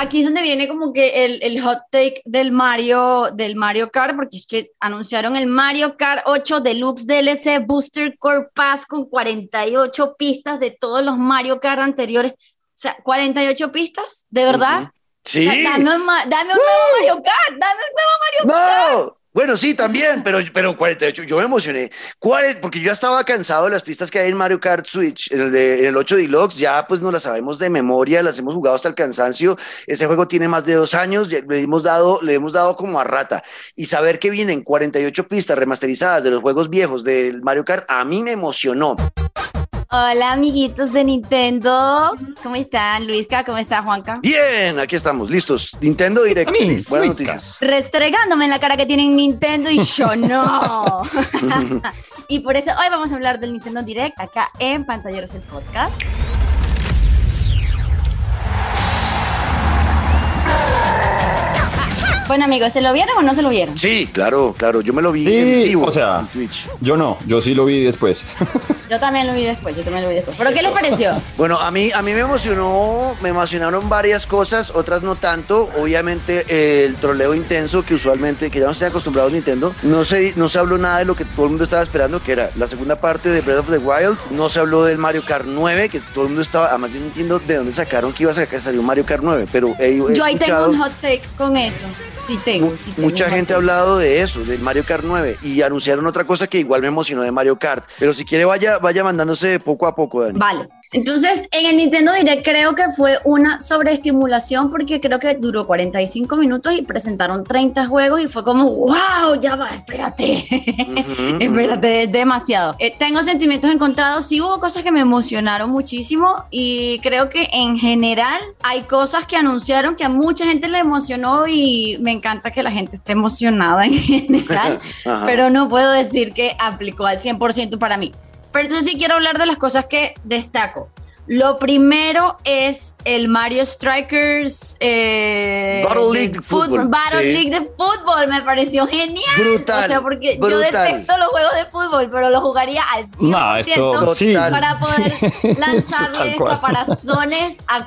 aquí es donde viene como que el, el, hot take del Mario, del Mario Kart, porque es que anunciaron el Mario Kart 8 Deluxe DLC Booster Core Pass con 48 pistas de todos los Mario Kart anteriores. O sea, 48 pistas, ¿de verdad? Sí. dame, un, dame un nuevo Mario Kart, dame un nuevo Mario Kart. No, bueno, sí, también, pero, pero 48, yo me emocioné. Porque yo ya estaba cansado de las pistas que hay en Mario Kart Switch, en el, de, en el 8 Deluxe, ya pues no las sabemos de memoria, las hemos jugado hasta el cansancio. Ese juego tiene más de dos años, le hemos dado, le hemos dado como a rata. Y saber que vienen 48 pistas remasterizadas de los juegos viejos del Mario Kart, a mí me emocionó. Hola, amiguitos de Nintendo. ¿Cómo están, Luisca? ¿Cómo está, Juanca? Bien, aquí estamos, listos. Nintendo Direct. Buenas noticias. Restregándome en la cara que tienen Nintendo y yo no. y por eso hoy vamos a hablar del Nintendo Direct acá en Pantalleros el Podcast. Bueno, amigos, ¿se lo vieron o no se lo vieron? Sí, claro, claro. Yo me lo vi Sí, en vivo. o sea, en Twitch. Yo no, yo sí lo vi después. Yo también lo vi después, yo también lo vi después. ¿Pero qué les pareció? Bueno, a mí, a mí me emocionó, me emocionaron varias cosas, otras no tanto. Obviamente eh, el troleo intenso que usualmente, que ya no estoy acostumbrado a Nintendo, no se, no se habló nada de lo que todo el mundo estaba esperando, que era la segunda parte de Breath of the Wild. No se habló del Mario Kart 9, que todo el mundo estaba, además yo no entiendo de dónde sacaron que iba a sacar, salió Mario Kart 9, pero he, he Yo ahí tengo un hot take con eso. Sí tengo, sí tengo Mucha gente ha hablado de eso, del Mario Kart 9, y anunciaron otra cosa que igual me emocionó de Mario Kart. Pero si quiere, vaya, vaya mandándose poco a poco, Dani. Vale. Entonces, en el Nintendo Direct creo que fue una sobreestimulación porque creo que duró 45 minutos y presentaron 30 juegos y fue como, wow, ya va, espérate. espérate, es demasiado. Eh, tengo sentimientos encontrados. Sí hubo cosas que me emocionaron muchísimo y creo que en general hay cosas que anunciaron que a mucha gente le emocionó y me encanta que la gente esté emocionada en general, pero no puedo decir que aplicó al 100% para mí. Pero entonces sí quiero hablar de las cosas que destaco. Lo primero es el Mario Strikers eh, Battle League fútbol, Battle sí. League de fútbol me pareció genial. Brutal, O sea, porque yo detesto los juegos de fútbol, pero lo jugaría al 100% No, esto para poder lanzarle caparazones a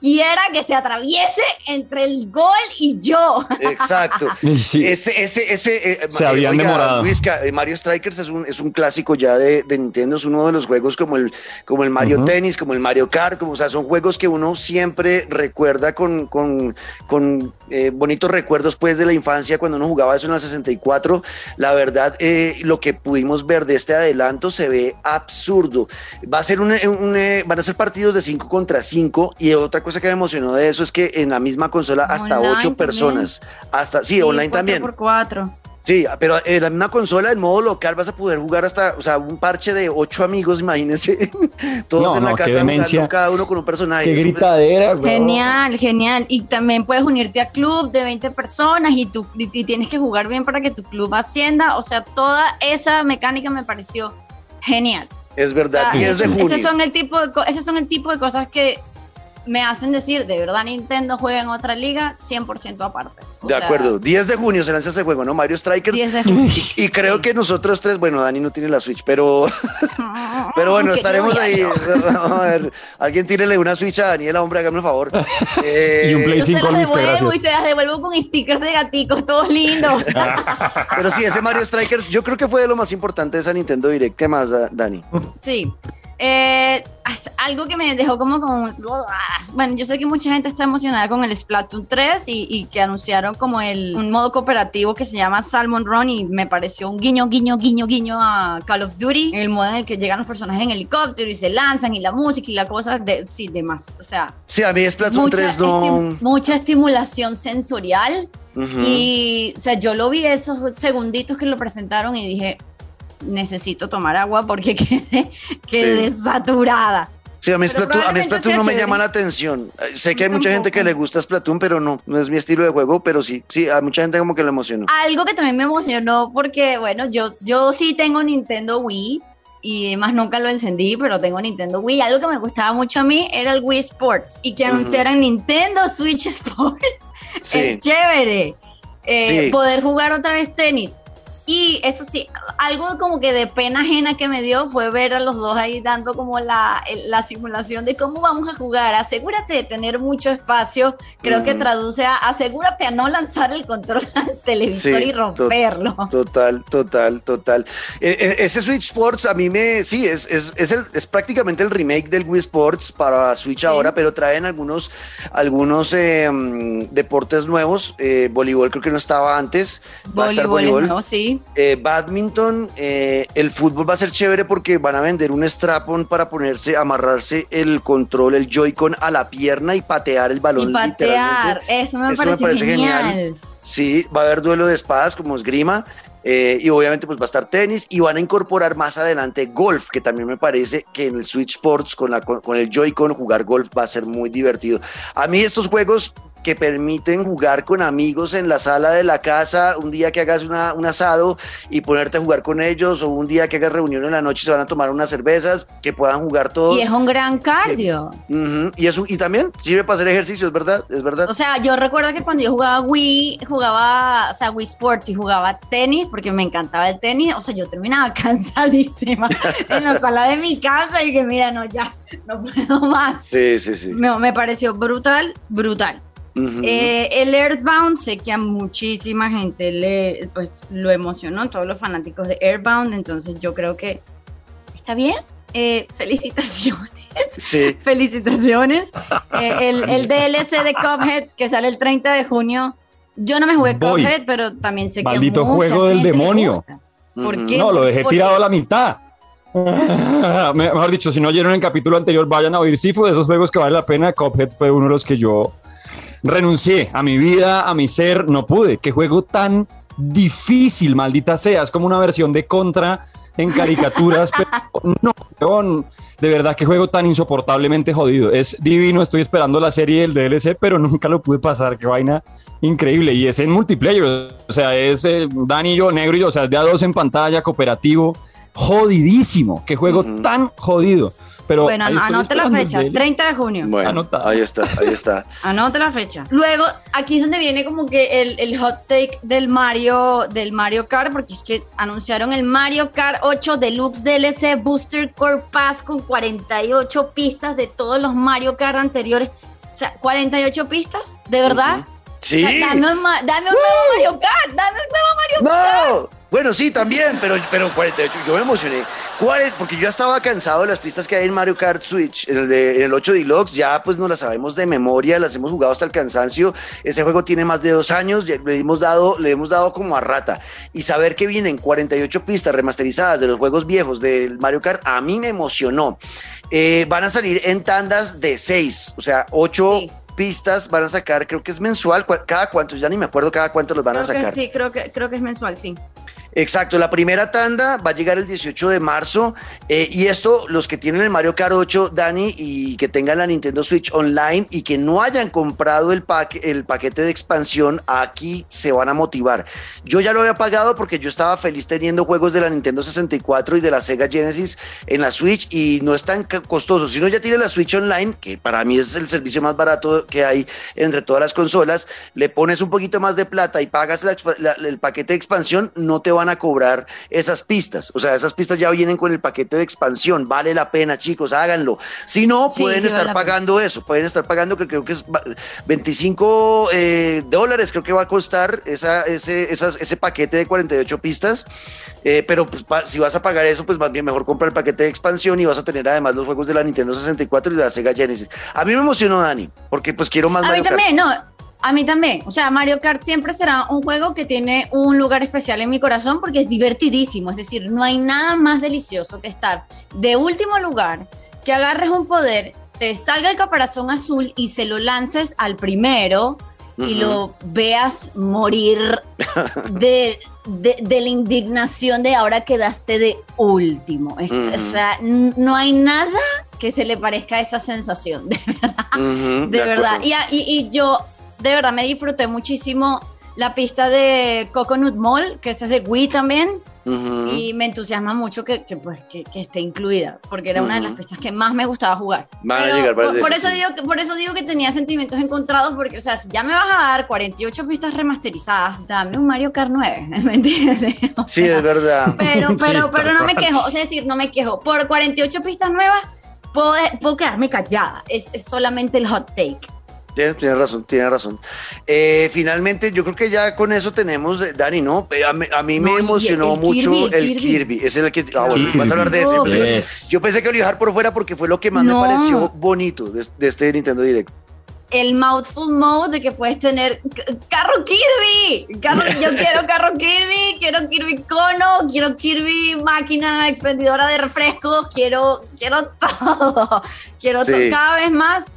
cualquiera que se atraviese entre el gol y yo. Exacto. Y sí. Ese, ese, ese. eh, Se eh, habían demorado. Luisca, eh, Mario Strikers es un, es un clásico ya de, de Nintendo, es uno de los juegos como el, como el Mario. Tennis, como el Mario Kart, como, o sea, son juegos que uno siempre recuerda con, con, con eh, bonitos recuerdos pues de la infancia cuando uno jugaba eso en la 64. La verdad, eh, lo que pudimos ver de este adelanto se ve absurdo. Va a ser un, un, eh, van a ser partidos de 5 contra 5 y otra cosa que me emocionó de eso es que en la misma consola hasta Online 8 también. personas. Hasta, sí, online también. Por cuatro. Sí, pero en la misma consola, en modo local, vas a poder jugar hasta, o sea, un parche de ocho amigos, imagínense, todos No, en la no, qué casa jugando, cada uno con un personaje. Qué gritadera, güey. Genial, genial. Y también puedes unirte a club de 20 personas y, tú, y, y tienes que jugar bien para que tu club ascienda. O sea, toda esa mecánica me pareció genial. Es verdad, O sea, 10 de junio. Son, el tipo de, co- esos son el tipo de cosas que me hacen decir, de verdad Nintendo juega en otra liga 100% aparte. O De sea, acuerdo, 10 de junio se lanza ese juego, ¿no? Mario Strikers. 10 de junio. Y, y creo que nosotros tres, bueno, Dani no tiene la Switch, pero, pero bueno, estaremos no, ahí. no. Vamos a ver, alguien tírele una Switch a Daniela, hombre, hágame un favor. Eh, Y un Play Yo se 5 las Luis, que devuelvo y se las devuelvo con stickers de gaticos, todos lindos. Pero sí, ese Mario Strikers, yo creo que fue de lo más importante de esa Nintendo Direct. ¿Qué más, Da- Dani? Sí. Eh, algo que me dejó como con... Bueno, yo sé que mucha gente está emocionada con el Splatoon 3 y, y que anunciaron como el, un modo cooperativo que se llama Salmon Run y me pareció un guiño, guiño, guiño, guiño a Call of Duty. El modo en el que llegan los personajes en helicóptero y se lanzan y la música y la cosa, de, sí, demás. O sea, Sí, a mí Splatoon mucha, 3 no... esti- mucha estimulación sensorial. Y, o sea, yo lo vi esos segunditos que lo presentaron y dije, necesito tomar agua porque quedé, quedé saturada. Sí, a mí Splatoon, a mí Splatoon no me chévere. llama la atención. Eh, Sé que hay mucha gente que le gusta Splatoon, pero no, no es mi estilo de juego, pero sí, sí, a mucha gente como que le emocionó. Algo que también me emocionó porque, bueno, yo, yo sí tengo Nintendo Wii y más nunca lo encendí, pero tengo Nintendo Wii. Algo que me gustaba mucho a mí era el Wii Sports y que Ujú. anunciaran Nintendo Switch Sports. Sí. Es chévere. Eh, Sí. Poder jugar otra vez tenis. Y eso sí, algo como que de pena ajena que me dio fue ver a los dos ahí dando como la, la simulación de cómo vamos a jugar. Asegúrate de tener mucho espacio. Creo que traduce a asegúrate a no lanzar el control al televisor y romperlo. total, total, total. E, e, ese Switch Sports a mí me, sí, es, es, es, el, es prácticamente el remake del Wii Sports para Switch ahora, pero traen algunos, algunos em, deportes nuevos. Eh, voleibol creo que no estaba antes. Va a estar voleibol. No, sí. Eh, badminton, eh, el fútbol va a ser chévere porque van a vender un strapon para ponerse, amarrarse el control, el Joy-Con a la pierna y patear el balón. Y patear, eso me, parece, genial. Sí, va a haber duelo de espadas como esgrima. Eh, y obviamente pues va a estar tenis y van a incorporar más adelante golf, que también me parece que en el Switch Sports con, la, con el Joy-Con jugar golf va a ser muy divertido. A mí estos juegos que permiten jugar con amigos en la sala de la casa, un día que hagas una, un asado y ponerte a jugar con ellos, o un día que hagas reunión en la noche y se van a tomar unas cervezas, que puedan jugar todos. Y es un gran cardio. y, eso, y también sirve para hacer ejercicio, es verdad, es verdad. O sea, yo recuerdo que cuando yo jugaba Wii, jugaba, o sea, Wii Sports y jugaba tenis, porque me encantaba el tenis, o sea, yo terminaba cansadísima en la sala de mi casa y que mira, no, ya, no puedo más. Sí, sí, sí. No, me pareció brutal, brutal. Eh, el Earthbound, sé que a muchísima gente le, pues, lo emocionó, todos los fanáticos de Earthbound, entonces yo creo que está bien. Eh, felicitaciones. Sí. felicitaciones. Eh, el, DLC de Cuphead que sale el 30 de junio. Yo no me jugué Cuphead, pero también sé que Maldito juego del demonio. ¿Por qué? No, lo dejé tirado a la mitad. Mejor dicho, si no oyeron el capítulo anterior, vayan a oír. Sí, fue de esos juegos que vale la pena. Cuphead fue uno de los que yo renuncié a mi vida, a mi ser, no pude. Qué juego tan difícil, maldita sea. Es como una versión de Contra en caricaturas, pero no, de verdad qué juego tan insoportablemente jodido. Es divino, estoy esperando la serie del DLC, pero nunca lo pude pasar. Qué vaina increíble. Y es en multiplayer, o sea, es eh, Dani y yo, negro y yo, o sea, es de a dos en pantalla, cooperativo. Jodidísimo, qué juego tan jodido. Bueno, anote la fecha, 30 de junio. Bueno, ahí está, ahí está. anote la fecha. Luego, aquí es donde viene como que el, hot take del Mario, del Mario Kart, porque es que anunciaron el Mario Kart 8 Deluxe DLC Booster Core Pass con 48 pistas de todos los Mario Kart anteriores. O sea, 48 pistas, ¿de verdad? Sí. dame, un, dame un nuevo Mario Kart, dame un nuevo Mario Kart. No. Bueno, sí, también, pero, pero 48, yo me emocioné. ¿Cuál Porque yo ya estaba cansado de las pistas que hay en Mario Kart Switch, en el, de, en el 8 Deluxe, ya pues no las sabemos de memoria, las hemos jugado hasta el cansancio. Ese juego tiene más de dos años, le hemos dado, le hemos dado como a rata. Y saber que vienen 48 pistas remasterizadas de los juegos viejos del Mario Kart, a mí me emocionó. Eh, van a salir en tandas de 6, o sea, 8 pistas van a sacar, creo que es mensual, cada cuánto, ya ni me acuerdo cada cuánto los van a sacar. sí, creo que, creo que es mensual, sí. Exacto, la primera tanda va a llegar el 18 de marzo eh, y esto, los que tienen el Mario Kart 8, Dani, y que tengan la Nintendo Switch Online y que no hayan comprado el, paquete de expansión, aquí se van a motivar. Yo ya lo había pagado porque yo estaba feliz teniendo juegos de la Nintendo 64 y de la Sega Genesis en la Switch y no es tan costoso. Si uno ya tiene la Switch Online, que para mí es el servicio más barato que hay entre todas las consolas, le pones un poquito más de plata y pagas el paquete de expansión, no te van a cobrar esas pistas. O sea, esas pistas ya vienen con el paquete de expansión. Vale la pena, chicos, háganlo. Si no, pueden estar pagando eso. Pueden estar pagando, que creo que es 25 eh, dólares, creo que va a costar esa, ese, ese paquete de 48 pistas. Eh, pero pues, si vas a pagar eso, pues más bien mejor compra el paquete de expansión y vas a tener además los juegos de la Nintendo 64 y de la Sega Genesis. A mí me emocionó, Dani, porque pues quiero más. A mí también, no. A mí también. O sea, Mario Kart siempre será un juego que tiene un lugar especial en mi corazón porque es divertidísimo. Es decir, no hay nada más delicioso que estar de último lugar, que agarres un poder, te salga el caparazón azul y se lo lances al primero y lo veas morir de, de, la indignación de ahora quedaste de último. O sea, no hay nada que se le parezca a esa sensación, de verdad. de, verdad. y, y yo de verdad me disfruté muchísimo la pista de Coconut Mall, que esa es de Wii también. y me entusiasma mucho que, que pues, que, que, esté incluida, porque era una de las pistas que más me gustaba jugar. Pero, por, por, eso digo que, por eso digo que tenía sentimientos encontrados, porque, o sea, si ya me vas a dar 48 pistas remasterizadas, dame un Mario Kart 9, ¿me entiendes? O sí, sea, es verdad. Pero, pero, sí, pero no me quejo, o sea, es decir, no me quejo. Por 48 pistas nuevas, puedo, puedo quedarme callada, es, es solamente el hot take. Tienes, tienes, razón, tienes razón. Eh, finalmente, yo creo que ya con eso tenemos, Dani, ¿no? Eh, a, mí, a mí me no, emocionó el mucho Kirby, el Kirby. Kirby. Es el que. Ah, bueno, vas a hablar de pues, yo pensé que lo iba a dejar por fuera porque fue lo que más no. me pareció bonito de, de este Nintendo Direct el mouthful mode de que puedes tener carro Kirby. Carro, yo quiero carro Kirby, quiero Kirby cono, quiero Kirby máquina expendedora de refrescos, quiero, quiero todo. Quiero sí. todo. cada vez más.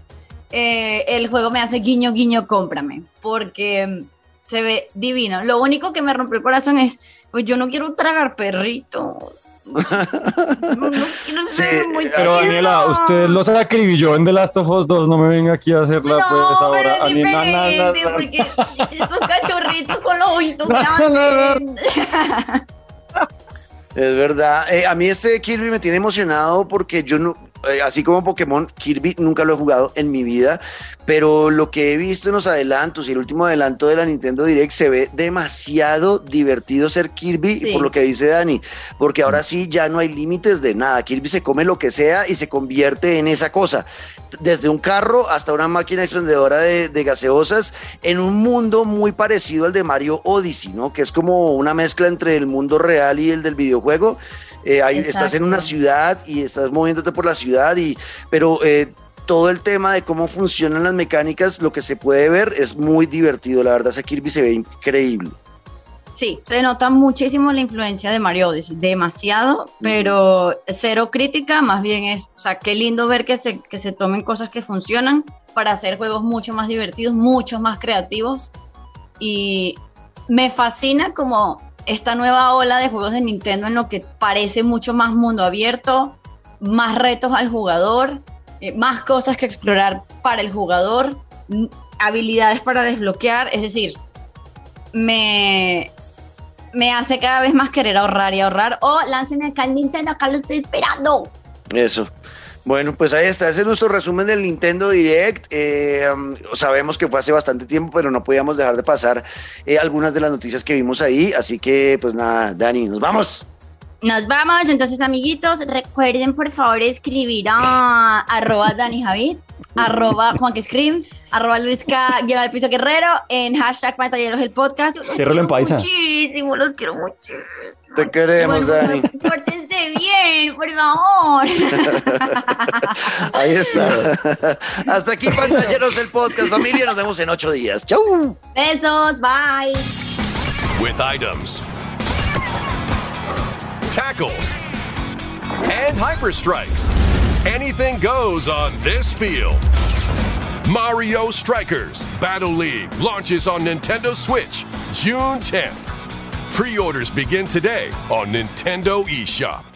Eh, el juego me hace guiño, guiño, cómprame. Porque se ve divino. Lo único que me rompió el corazón es, pues yo no quiero tragar perritos. No, no, no sí, muy pero Daniela, usted los acribilló en The Last of Us 2, no me venga aquí a hacerla no, pues ahora. Pero es diferente, porque esos cachorritos con los ojitos grandes. Es verdad. Eh, a mí este Kirby me tiene emocionado porque yo no, eh, así como Pokémon, Kirby nunca lo he jugado en mi vida, pero lo que he visto en los adelantos y el último adelanto de la Nintendo Direct se ve demasiado divertido ser Kirby, sí. por lo que dice Dani, porque ahora sí ya no hay límites de nada. Kirby se come lo que sea y se convierte en esa cosa, desde un carro hasta una máquina expendedora de, de gaseosas, en un mundo muy parecido al de Mario Odyssey, ¿no? Que es como una mezcla entre el mundo real y el del videojuego. Eh, ahí estás en una ciudad y estás moviéndote por la ciudad, y, pero eh, todo el tema de cómo funcionan las mecánicas, lo que se puede ver es muy divertido. La verdad, ese Kirby se ve increíble. Sí, se nota muchísimo la influencia de Mario Odyssey, demasiado, pero cero crítica, más bien es, o sea, qué lindo ver que se, que se tomen cosas que funcionan para hacer juegos mucho más divertidos, mucho más creativos. Y me fascina como esta nueva ola de juegos de Nintendo en lo que parece mucho más mundo abierto, más retos al jugador, eh, más cosas que explorar para el jugador, habilidades para desbloquear, es decir, me, me hace cada vez más querer ahorrar y ahorrar. O oh, láncenme acá el Nintendo, acá lo estoy esperando. Eso. Bueno, pues ahí está, ese es nuestro resumen del Nintendo Direct. Eh, sabemos que fue hace bastante tiempo, pero no podíamos dejar de pasar eh, algunas de las noticias que vimos ahí. Así que, pues nada, Dani, nos vamos. Nos vamos, entonces amiguitos, recuerden por favor escribir a arroba Dani Javid, arroba Juan que arroba Luis K, lleva al piso guerrero, en hashtag pantalleros el podcast. Los quiero en paisa. muchísimo, los quiero mucho. Te queremos, bueno, Dani. Pórtense bien, por favor. Ahí está. Hasta aquí, pantalleros el podcast, familia. Nos vemos en ocho días. Chau. Besos, bye. With items. tackles, and hyper strikes. Anything goes on this field. Mario Strikers Battle League launches on Nintendo Switch June 10th. Pre orders begin today on Nintendo eShop.